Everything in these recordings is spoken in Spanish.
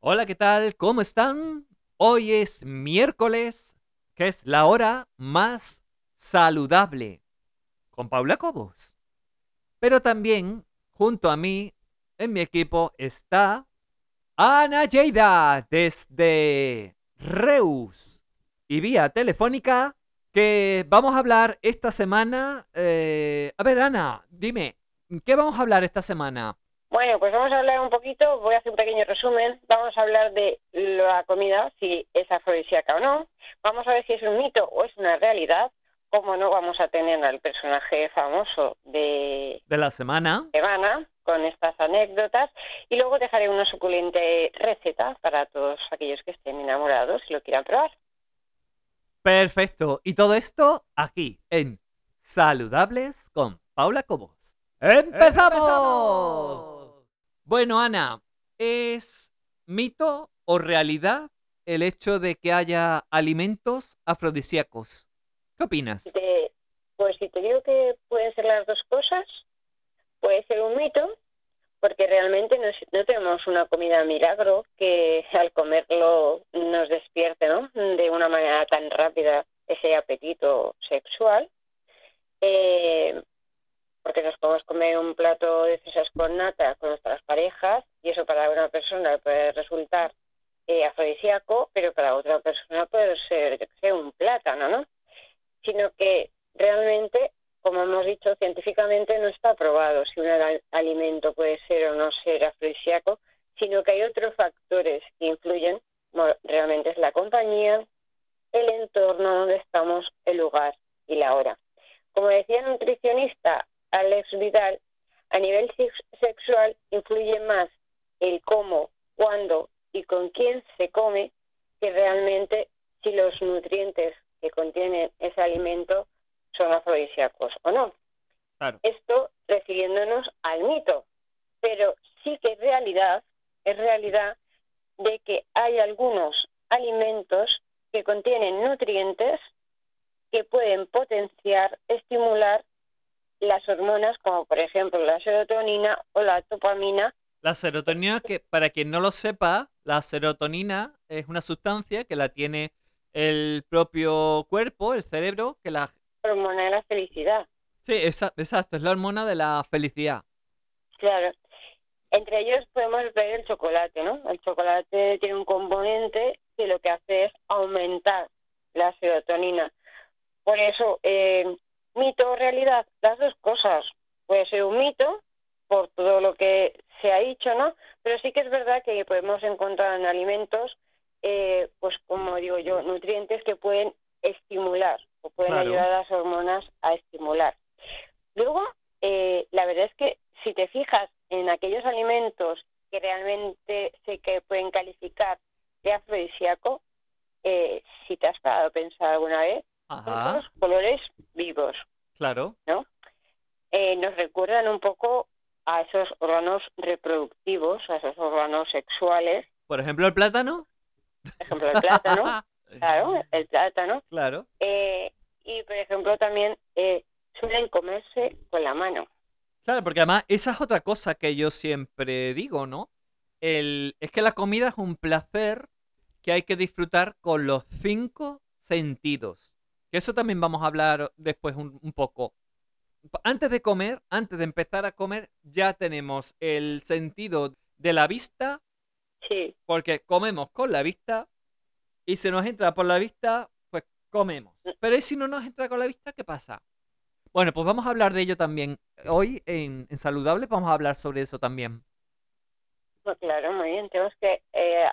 Hola, ¿qué tal? ¿Cómo están? Hoy es miércoles, que es la hora más saludable, con Paula Cobos. Pero también, junto a mí, en mi equipo, está Ana Lleida, desde Reus. Y vía telefónica, que vamos a hablar esta semana. eh, A ver, Ana, dime, ¿qué vamos a hablar esta semana? Bueno, pues vamos a hablar un poquito, voy a hacer un pequeño resumen, vamos a hablar de la comida, si es afrodisíaca o no, vamos a ver si es un mito o es una realidad, como no vamos a tener al personaje famoso de De la semana. semana con estas anécdotas y luego dejaré una suculente receta para todos aquellos que estén enamorados y lo quieran probar. Perfecto. Y todo esto aquí, en Saludables con Paula Cobos. ¡Empezamos! Bueno, Ana, ¿es mito o realidad el hecho de que haya alimentos afrodisíacos? ¿Qué opinas? Pues si te digo que pueden ser las dos cosas, puede ser un mito, porque realmente no, no tenemos una comida milagro que al comerlo nos despierte ¿no? de una manera tan rápida ese apetito sexual. Eh, porque nos podemos comer un plato de fresas con nata con nuestras parejas y eso para una persona puede resultar eh, afrodisíaco, pero para otra persona puede ser, un plátano, ¿no? Sino que realmente, como hemos dicho, científicamente no está probado si un al- alimento puede ser o no ser afrodisíaco, sino que hay otros factores que influyen, realmente es la compañía, el entorno donde estamos, el lugar y la hora. Como decía el nutricionista Alex Vidal, a nivel sex- sexual influye más el cómo, cuándo y con quién se come que realmente si los nutrientes que contiene ese alimento son afrodisíacos o no. Claro. Esto refiriéndonos al mito, pero sí que es realidad, es realidad de que hay algunos alimentos que contienen nutrientes que pueden potenciar, estimular las hormonas como por ejemplo la serotonina o la dopamina. La serotonina, que para quien no lo sepa, la serotonina es una sustancia que la tiene el propio cuerpo, el cerebro, que la... hormona de la felicidad. Sí, esa- exacto, es la hormona de la felicidad. Claro. Entre ellos podemos ver el chocolate, ¿no? El chocolate tiene un componente que lo que hace es aumentar la serotonina. Por eso, eh, realidad, las dos cosas. Puede ser un mito por todo lo que se ha dicho, ¿no? Pero sí que es verdad que podemos encontrar en alimentos, eh, pues como digo yo, nutrientes que pueden estimular o pueden Claro. ayudar a las hormonas a estimular. Luego, eh, la verdad es que si te fijas en aquellos alimentos que realmente sé que pueden calificar de afrodisíaco, eh, si te has parado a pensar alguna vez, son Ajá, todos colores vivos, claro. ¿no? Eh, nos recuerdan un poco a esos órganos reproductivos, a esos órganos sexuales, Por ejemplo, el plátano. por ejemplo el plátano, claro, el plátano, Claro. eh, y por ejemplo también eh, suelen comerse con la mano. Claro, porque además esa es otra cosa que yo siempre digo, ¿no? El, es que la comida es un placer que hay que disfrutar con los cinco sentidos. Que eso también vamos a hablar después un, un poco. Antes de comer, antes de empezar a comer, ya tenemos el sentido de la vista, Sí, porque comemos con la vista, y si nos entra por la vista, pues comemos. Pero ¿y si no nos entra con la vista, qué pasa? Bueno, pues vamos a hablar de ello también. Hoy en, en Saludable vamos a hablar sobre eso también. pues claro, muy bien. Tenemos que eh,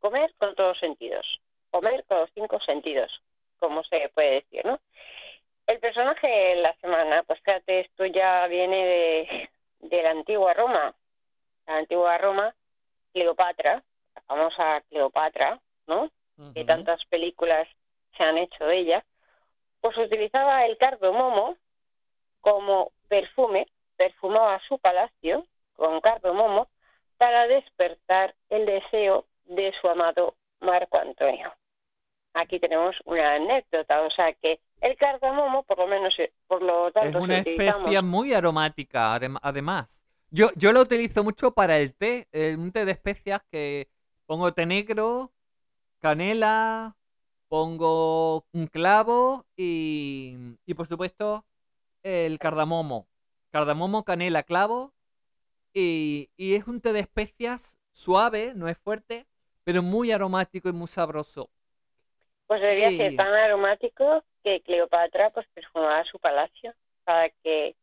comer con todos los sentidos, comer con los cinco sentidos, como se puede decir, ¿no? El personaje de la semana, pues fíjate, esto ya viene de, de la antigua Roma. La antigua Roma, Cleopatra, la famosa Cleopatra, ¿no? que tantas películas se han hecho de ella, pues utilizaba el cardomomo como perfume, perfumaba su palacio con cardomomo para despertar el deseo de su amado Marco Antonio. Aquí tenemos una anécdota, o sea que el cardamomo, por lo menos, eh, por lo Es tanto, si una especia muy aromática, adem- además. Yo, yo lo utilizo mucho para el té, eh, un té de especias que, Pongo té negro, canela, pongo un clavo y, y por supuesto el cardamomo. Cardamomo, canela, clavo. Y, y es un té de especias suave, no es fuerte, pero muy aromático y muy sabroso. Pues debería Sí. ser tan aromático que Cleopatra pues perfumaba su palacio para que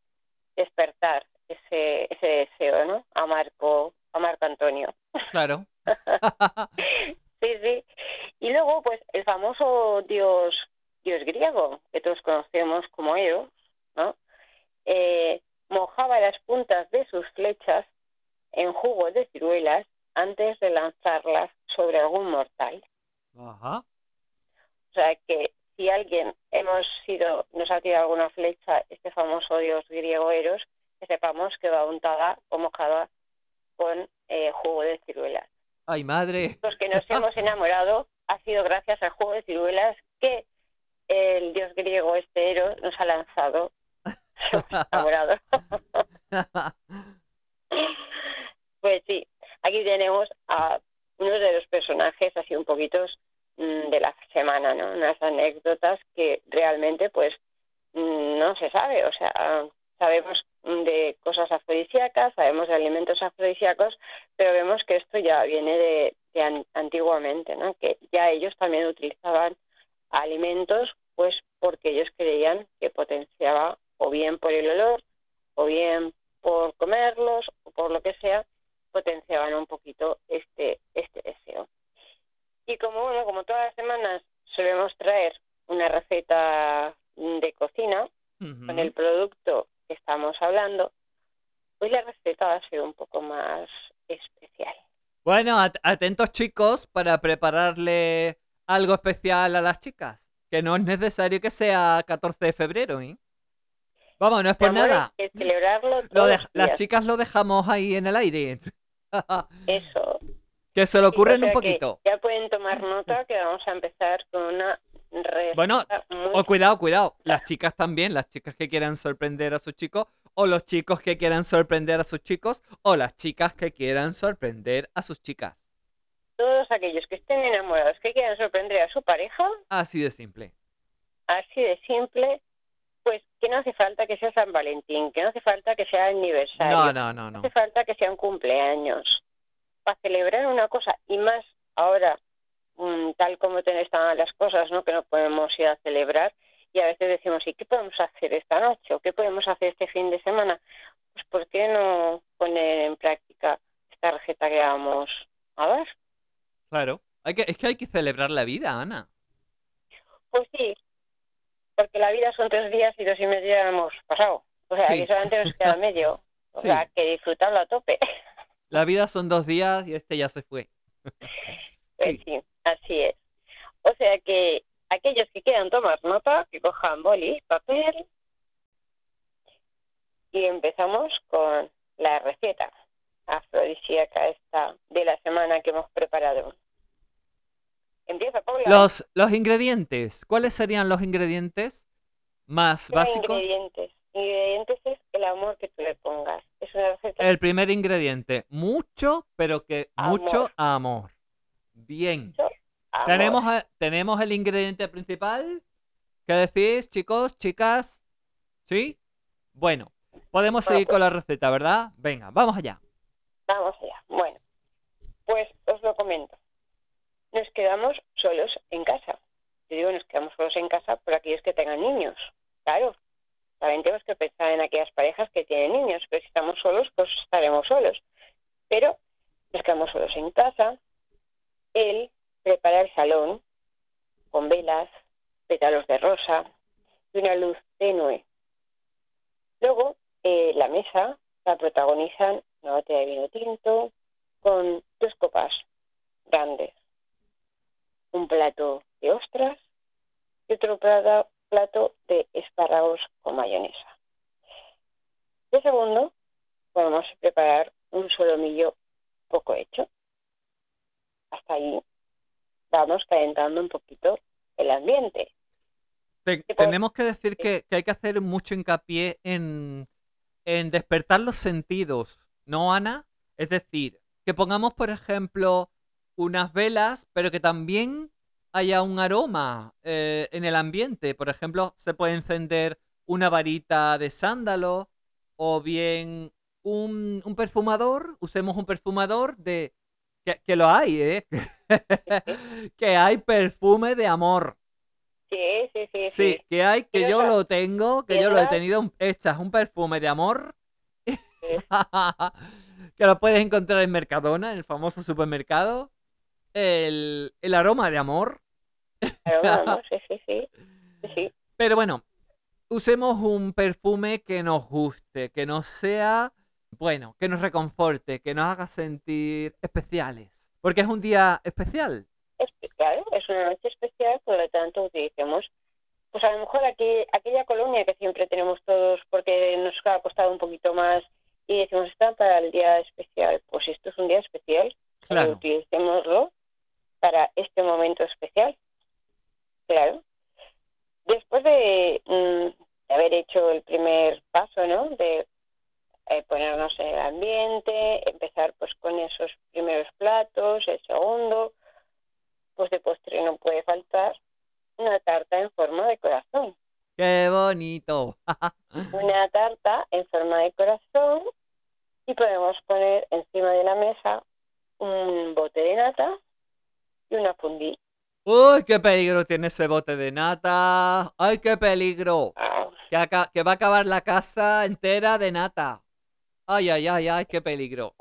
despertar ese, ese deseo, ¿no? A Marco, a Marco Antonio. Claro. Sí, sí. Y luego, pues, el famoso dios, dios griego, que todos conocemos como Eros, ¿no? Eh, mojaba las puntas de sus flechas en jugo de ciruelas antes de lanzarlas sobre algún mortal. Ajá. O sea que si alguien hemos sido, nos ha tirado alguna flecha, este famoso dios griego Eros, que sepamos que va untada o mojada con eh, jugo de ciruelas. Ay, madre. Los que nos hemos enamorado ha sido gracias al juego de ciruelas que el dios griego este Eros nos ha lanzado. Enamorado. Pues sí, aquí tenemos a uno de los personajes así un poquito de la semana, ¿no? Unas anécdotas que realmente pues mm, no se sabe, o sea, sabemos de cosas afrodisíacas, sabemos de alimentos afrodisíacos, pero vemos que esto ya viene de, de an- antiguamente, ¿no? Que ya ellos también utilizaban alimentos pues porque ellos creían que potenciaba o bien por el olor o bien por comerlos o por lo que sea, potenciaban un poquito este, este deseo. Y como bueno, como todas las semanas solemos traer una receta de cocina con el producto que estamos hablando, hoy la receta va a ser un poco más especial. Bueno, at- atentos chicos para prepararle algo especial a las chicas. Que no es necesario que sea 14 de febrero, ¿eh? Vamos, no es por nada. que celebrarlo Lo las chicas lo dejamos ahí en el aire. Eso. Que se lo Sí, ocurren o sea un poquito. Ya pueden tomar nota que vamos a empezar con una Bueno, muy O cuidado, cuidado. Las chicas también, las chicas que quieran sorprender a sus chicos, o los chicos que quieran sorprender a sus chicos, o las chicas que quieran sorprender a sus chicas. todos aquellos que estén enamorados, que quieran sorprender a su pareja, Así de simple. así de simple, pues que no hace falta que sea San Valentín, que no hace falta que sea aniversario, No, no, no, no no. hace falta que sea un cumpleaños. Para celebrar una cosa, y más ahora, mm, tal como están las cosas, ¿no? que no podemos ir a celebrar, y a veces decimos, ¿y qué podemos hacer esta noche? ¿O qué podemos hacer este fin de semana? Pues ¿por qué no poner en práctica esta receta que vamos a dar? Claro. Hay que, es que hay que celebrar la vida, Ana. Pues sí, porque la vida son tres días y dos y medio ya hemos pasado. O sea, Sí. que solamente nos queda medio. O Sí. sea, que disfrutarlo a tope. La vida son dos días y este ya se fue. Pues Sí. sí, así es. O sea que aquellos que quieran tomar nota, que cojan boli, papel. Y empezamos con la receta afrodisíaca esta de la semana que hemos preparado. Empieza, Paula. Los, los ingredientes. ¿Cuáles serían los ingredientes más Los básicos? Ingredientes. Ingredientes es el amor que tú le pongas. Es una receta El primer ingrediente, mucho, pero que mucho amor. Bien. amor. Tenemos, tenemos el ingrediente principal. ¿Qué decís, chicos, chicas? ¿Sí? Bueno, podemos seguir con la receta, ¿verdad? Venga, vamos allá. Vamos allá. Bueno, pues os lo comento. Nos quedamos solos en casa. Yo digo, nos quedamos solos en casa por aquellos que tengan niños. Claro, también tenemos que pensar en aquellas parejas que tienen niños, pero si estamos solos, pues estaremos solos. Pero nos quedamos solos en casa. Él prepara el salón con velas, pétalos de rosa y una luz tenue. Luego, eh, la mesa la protagonizan una botella de vino tinto con dos copas grandes, un plato de ostras y otro plato, plato de espárragos con mayonesa. De segundo, podemos preparar un solomillo poco hecho. Hasta ahí vamos calentando un poquito el ambiente. Te- tenemos que decir que, que hay que hacer mucho hincapié en, en despertar los sentidos, ¿no, Ana? Es decir, que pongamos, por ejemplo, unas velas, pero que también haya un aroma eh, en el ambiente. Por ejemplo, se puede encender una varita de sándalo o bien un, un perfumador. Usemos un perfumador de... Que, que lo hay, ¿eh? que hay perfume de amor. Sí, sí, sí. Sí, Sí, que hay, que yo lo tengo, que yo lo he tenido, echas un perfume de amor, que lo puedes encontrar en Mercadona, en el famoso supermercado, el, el aroma de amor. Pero vamos, sí, sí, sí. Sí, sí. Pero bueno, usemos un perfume que nos guste, que nos sea, bueno, que nos reconforte, que nos haga sentir especiales, porque es un día especial. Es, claro, es una noche especial, por lo tanto utilicemos, pues a lo mejor aquí, aquella colonia que siempre tenemos todos porque nos ha costado un poquito más y decimos está para el día especial. Pues esto es un día especial, solo Claro. utilicémoslo para este momento especial. Claro. Después de, mm, de haber hecho el primer paso, ¿no? De eh, ponernos en el ambiente, empezar pues con esos primeros platos, el segundo, pues de postre no puede faltar una tarta en forma de corazón. ¡Qué bonito! Una tarta en forma de corazón y podemos poner encima de la mesa un bote de nata y una fundí. ¡Uy, qué peligro tiene ese bote de nata! ¡Ay, qué peligro! Ah, Que, que va a acabar la casa entera de nata. ¡Ay, ay, ay, ay, qué peligro!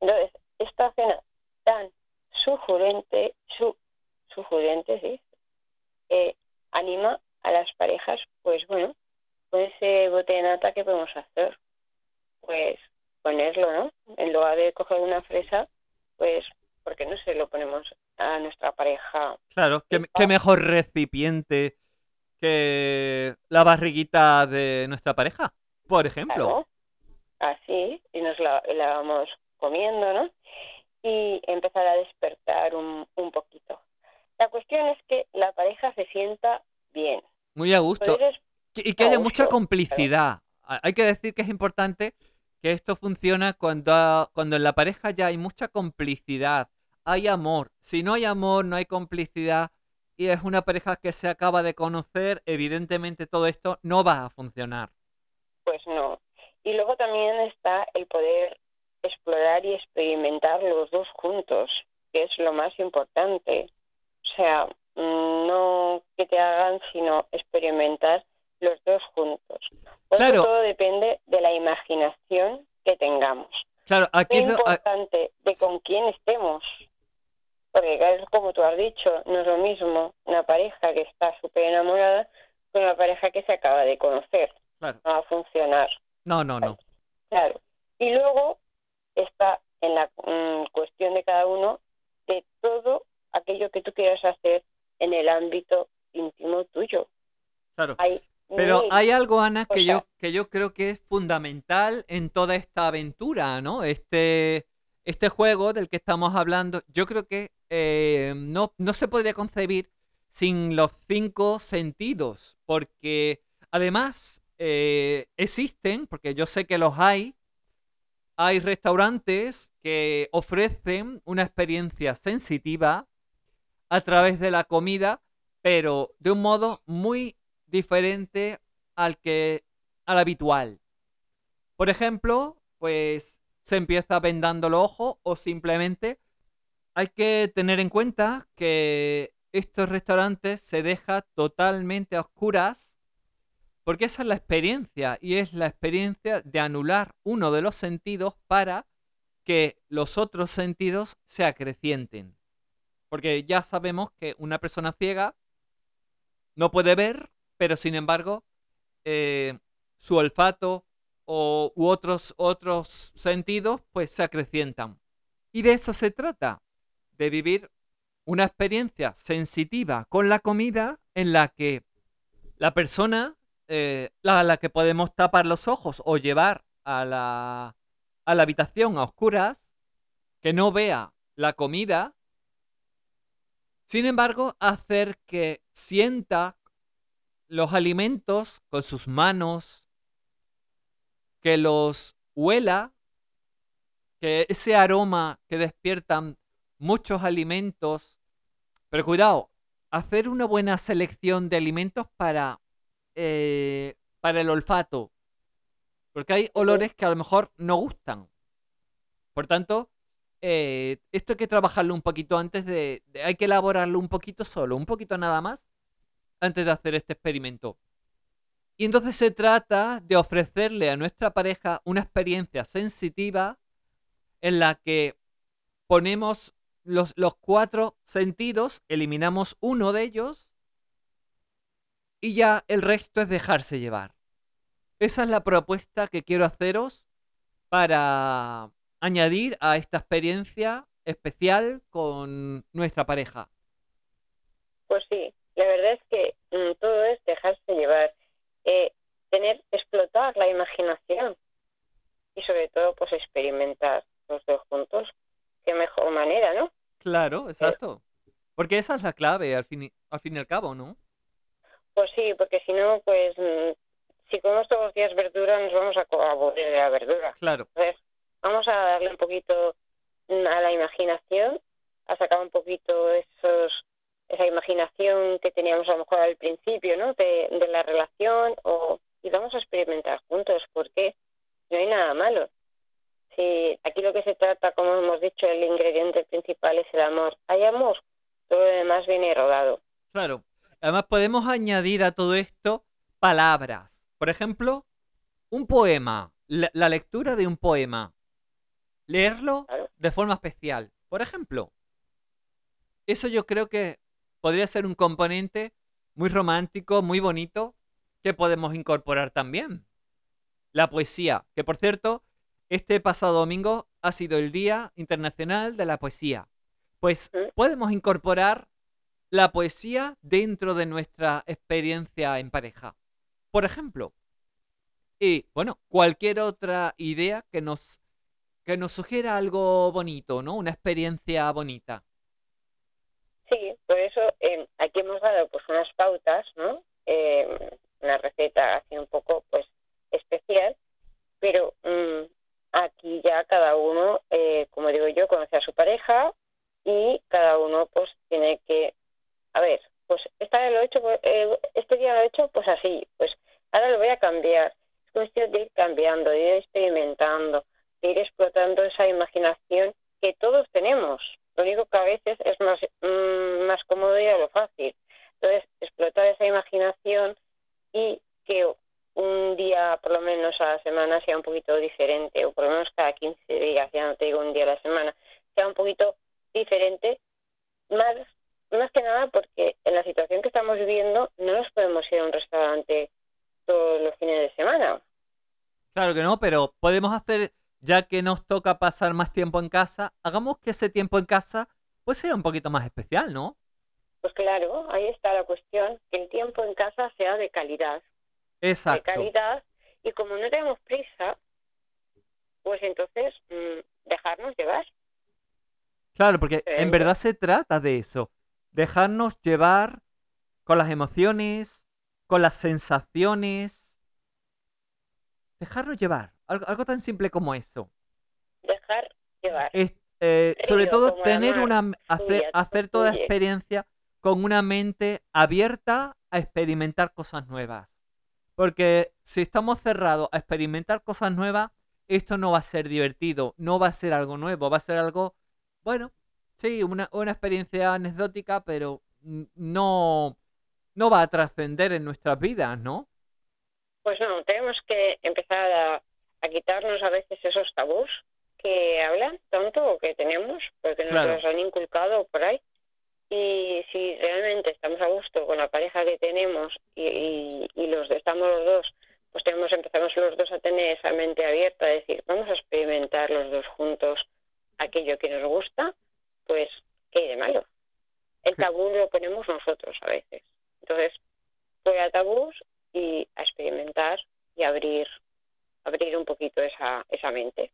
Entonces, esta cena tan sugerente, su, sugerente, sí, eh, anima a las parejas, pues bueno, con ese bote de nata, ¿qué podemos hacer? Pues ponerlo, ¿no? En lugar de coger una fresa, pues, ¿por qué no se lo ponemos a nuestra pareja? Claro, qué, qué mejor recipiente que la barriguita de nuestra pareja, por ejemplo. Claro, así, y nos la, la vamos comiendo, ¿no? Y empezar a despertar un, un poquito. La cuestión es que la pareja se sienta bien. Muy a gusto. Y que haya mucha complicidad. Ha- Hay que decir que es importante que esto funciona cuando, cuando en la pareja ya hay mucha complicidad, hay amor. Si no hay amor, no hay complicidad y es una pareja que se acaba de conocer, evidentemente todo esto no va a funcionar. Pues no. Y luego también está el poder explorar y experimentar los dos juntos, que es lo más importante. O sea, mm, no que te hagan, sino experimentar los dos juntos. Por eso Claro. todo depende de la imaginación que tengamos. Claro, aquí Es importante de con quién estemos. Porque, como tú has dicho, no es lo mismo una pareja que está súper enamorada con una pareja que se acaba de conocer. Claro. No va a funcionar. No, no, no. Claro. Y luego está en la mm, cuestión de cada uno de todo aquello que tú quieras hacer en el ámbito íntimo tuyo. Claro. Hay Pero mil hay algo, Ana, que yo, que yo creo que es fundamental en toda esta aventura, ¿no? Este, este juego del que estamos hablando, yo creo que eh, no, no se podría concebir sin los cinco sentidos, porque además eh, existen, porque yo sé que los hay, hay restaurantes que ofrecen una experiencia sensitiva a través de la comida, pero de un modo muy diferente al que al habitual. Por ejemplo, pues se empieza vendando los ojos o simplemente hay que tener en cuenta que estos restaurantes se deja totalmente a oscuras porque esa es la experiencia y es la experiencia de anular uno de los sentidos para que los otros sentidos se acrecienten. Porque ya sabemos que una persona ciega no puede ver, pero sin embargo eh, su olfato o, u otros, otros sentidos pues se acrecientan. Y de eso se trata, de vivir una experiencia sensitiva con la comida en la que la persona eh, a la que podemos tapar los ojos o llevar a la, a la habitación a oscuras, que no vea la comida, sin embargo, hacer que sienta los alimentos con sus manos, que los huela, que ese aroma que despiertan muchos alimentos. Pero cuidado, hacer una buena selección de alimentos para, eh, para el olfato. Porque hay olores que a lo mejor no gustan. Por tanto, eh, esto hay que trabajarlo un poquito antes de, de- Hay que elaborarlo un poquito solo, un poquito nada más, antes de hacer este experimento. Y entonces se trata de ofrecerle a nuestra pareja una experiencia sensitiva en la que ponemos los, los cuatro sentidos, eliminamos uno de ellos y ya el resto es dejarse llevar. Esa es la propuesta que quiero haceros para añadir a esta experiencia especial con nuestra pareja. Pues sí, la verdad es que mm, todo es dejarse llevar, eh, tener, explotar la imaginación y sobre todo pues los dos juntos. Qué mejor manera, ¿no? Claro, exacto. Porque esa es la clave al fin y, al fin y al cabo, ¿no? Pues sí, porque si no, pues mm, si comemos todos los días verdura nos vamos a aburrir de la verdura. Claro. Entonces, vamos a darle un poquito mm, a la imaginación, a sacar un poquito esos esa imaginación que teníamos a lo mejor al principio, ¿no? De, de la relación o y vamos a experimentar juntos, porque no hay nada malo. Si aquí lo que se trata, como hemos dicho, el ingrediente principal es el amor. Hay amor, todo lo demás viene rodado. Claro. Además podemos añadir a todo esto palabras. Por ejemplo, un poema, la, la lectura de un poema. Leerlo Claro. de forma especial. Por ejemplo, eso yo creo que podría ser un componente muy romántico, muy bonito, que podemos incorporar también. La poesía, que por cierto, este pasado domingo ha sido el Día Internacional de la Poesía. Pues ¿Mm? podemos incorporar la poesía dentro de nuestra experiencia en pareja. Por ejemplo, y bueno, cualquier otra idea que nos, que nos sugiera algo bonito, ¿no? Una experiencia bonita. Sí, por eso eh, aquí hemos dado pues unas pautas, ¿no? Eh, una receta así un poco pues especial, pero mm, aquí ya cada uno, eh, como digo yo, conoce a su pareja y cada uno pues tiene que, a ver, pues esta lo he hecho, pues, eh, este día lo he hecho pues así, pues ahora lo voy a cambiar. Es cuestión de ir cambiando, de ir experimentando, de ir explotando esa imaginación que todos tenemos. Lo único que a veces es más, mm, más cómodo ir a lo fácil. Entonces, explotar esa imaginación y que un día, por lo menos a la semana, sea un poquito diferente, o por lo menos cada 15 días, ya no te digo un día a la semana, sea un poquito diferente, más, más que nada porque en la situación que estamos viviendo no nos podemos ir a un restaurante todos los fines de semana. Claro que no, pero podemos hacer, ya que nos toca pasar más tiempo en casa, hagamos que ese tiempo en casa pues sea un poquito más especial, ¿no? Pues claro, ahí está la cuestión, que el tiempo en casa sea de calidad. de Exacto. calidad y como no tenemos prisa, pues entonces mm, dejarnos llevar. Claro, porque en verdad se trata de eso. Dejarnos llevar con las emociones, con las sensaciones. Dejarnos llevar. Algo, algo tan simple como eso. Dejar llevar. Es, eh, sobre todo tener una hacer, hacer toda experiencia con una mente abierta a experimentar cosas nuevas. Porque si estamos cerrados a experimentar cosas nuevas, esto no va a ser divertido, no va a ser algo nuevo, va a ser algo, bueno, sí, una, una experiencia anecdótica, pero no, no va a trascender en nuestras vidas, ¿no? Pues no, tenemos que empezar a, a quitarnos a veces esos tabús que hablan tanto o que tenemos, porque nos Claro. los han inculcado por ahí. Y si realmente estamos a gusto con la pareja que tenemos y, y, y los estamos los dos, pues tenemos empezamos los dos a tener esa mente abierta, a decir, vamos a experimentar los dos juntos aquello que nos gusta, pues ¿qué hay de malo? El tabú lo ponemos nosotros a veces. Entonces, fuera tabús y a experimentar y abrir abrir un poquito esa, esa mente.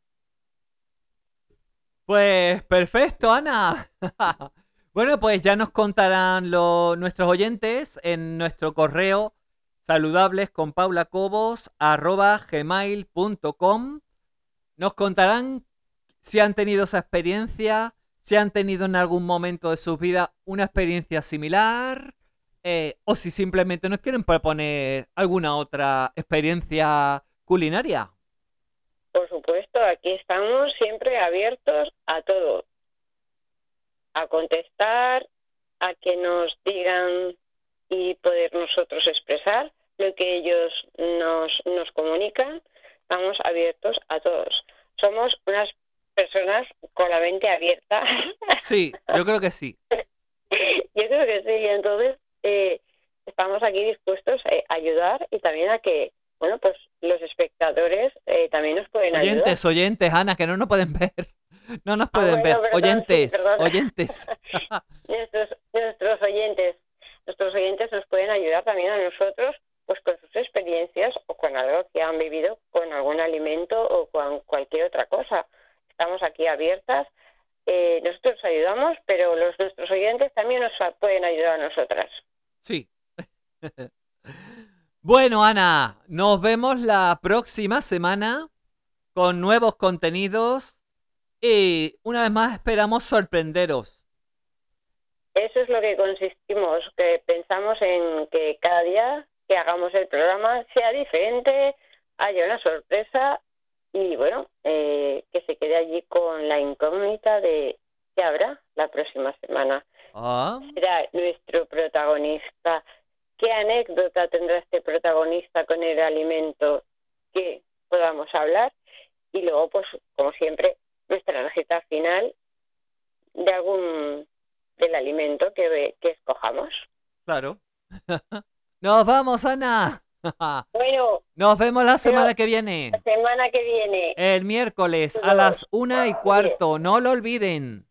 Pues perfecto, Ana. bueno, pues ya nos contarán lo- nuestros oyentes en nuestro correo saludables con arroba gmail.com. Nos contarán si han tenido esa experiencia, si han tenido en algún momento de su vida una experiencia similar eh, o si simplemente nos quieren proponer alguna otra experiencia culinaria. Por supuesto, aquí estamos siempre abiertos a todo, a contestar, a que nos digan y poder nosotros expresar lo que ellos nos, nos comunican. Estamos abiertos a todos. Somos unas personas con la mente abierta. Sí, yo creo que sí. yo creo que sí. Entonces, eh, estamos aquí dispuestos a ayudar y también a que, bueno, pues los espectadores eh, también nos pueden ayudar. Oyentes, oyentes, Ana, que no nos pueden ver. No nos ah, pueden ver. oyentes, oyentes. nuestros, nuestros oyentes, nuestros oyentes nos pueden ayudar también a nosotros, pues con sus experiencias o con algo que han vivido con algún alimento o con cualquier otra cosa. Estamos aquí abiertas. Eh, nosotros ayudamos, pero los nuestros oyentes también nos pueden ayudar a nosotras. Sí. bueno, Ana, nos vemos la próxima semana con nuevos contenidos y una vez más esperamos sorprenderos. Eso es lo que consistimos, que pensamos en que cada día que hagamos el programa sea diferente, haya una sorpresa y bueno, eh, que se quede allí con la incógnita de qué habrá la próxima semana. Ah. Será nuestro protagonista. ¿Qué anécdota tendrá este protagonista con el alimento que podamos hablar? Y luego, pues, como siempre, nuestra receta final de algún del alimento que, que escojamos. Claro. Nos vamos, Ana. Bueno. Nos vemos la semana que viene. La semana que viene. El miércoles a las una y cuarto. No lo olviden.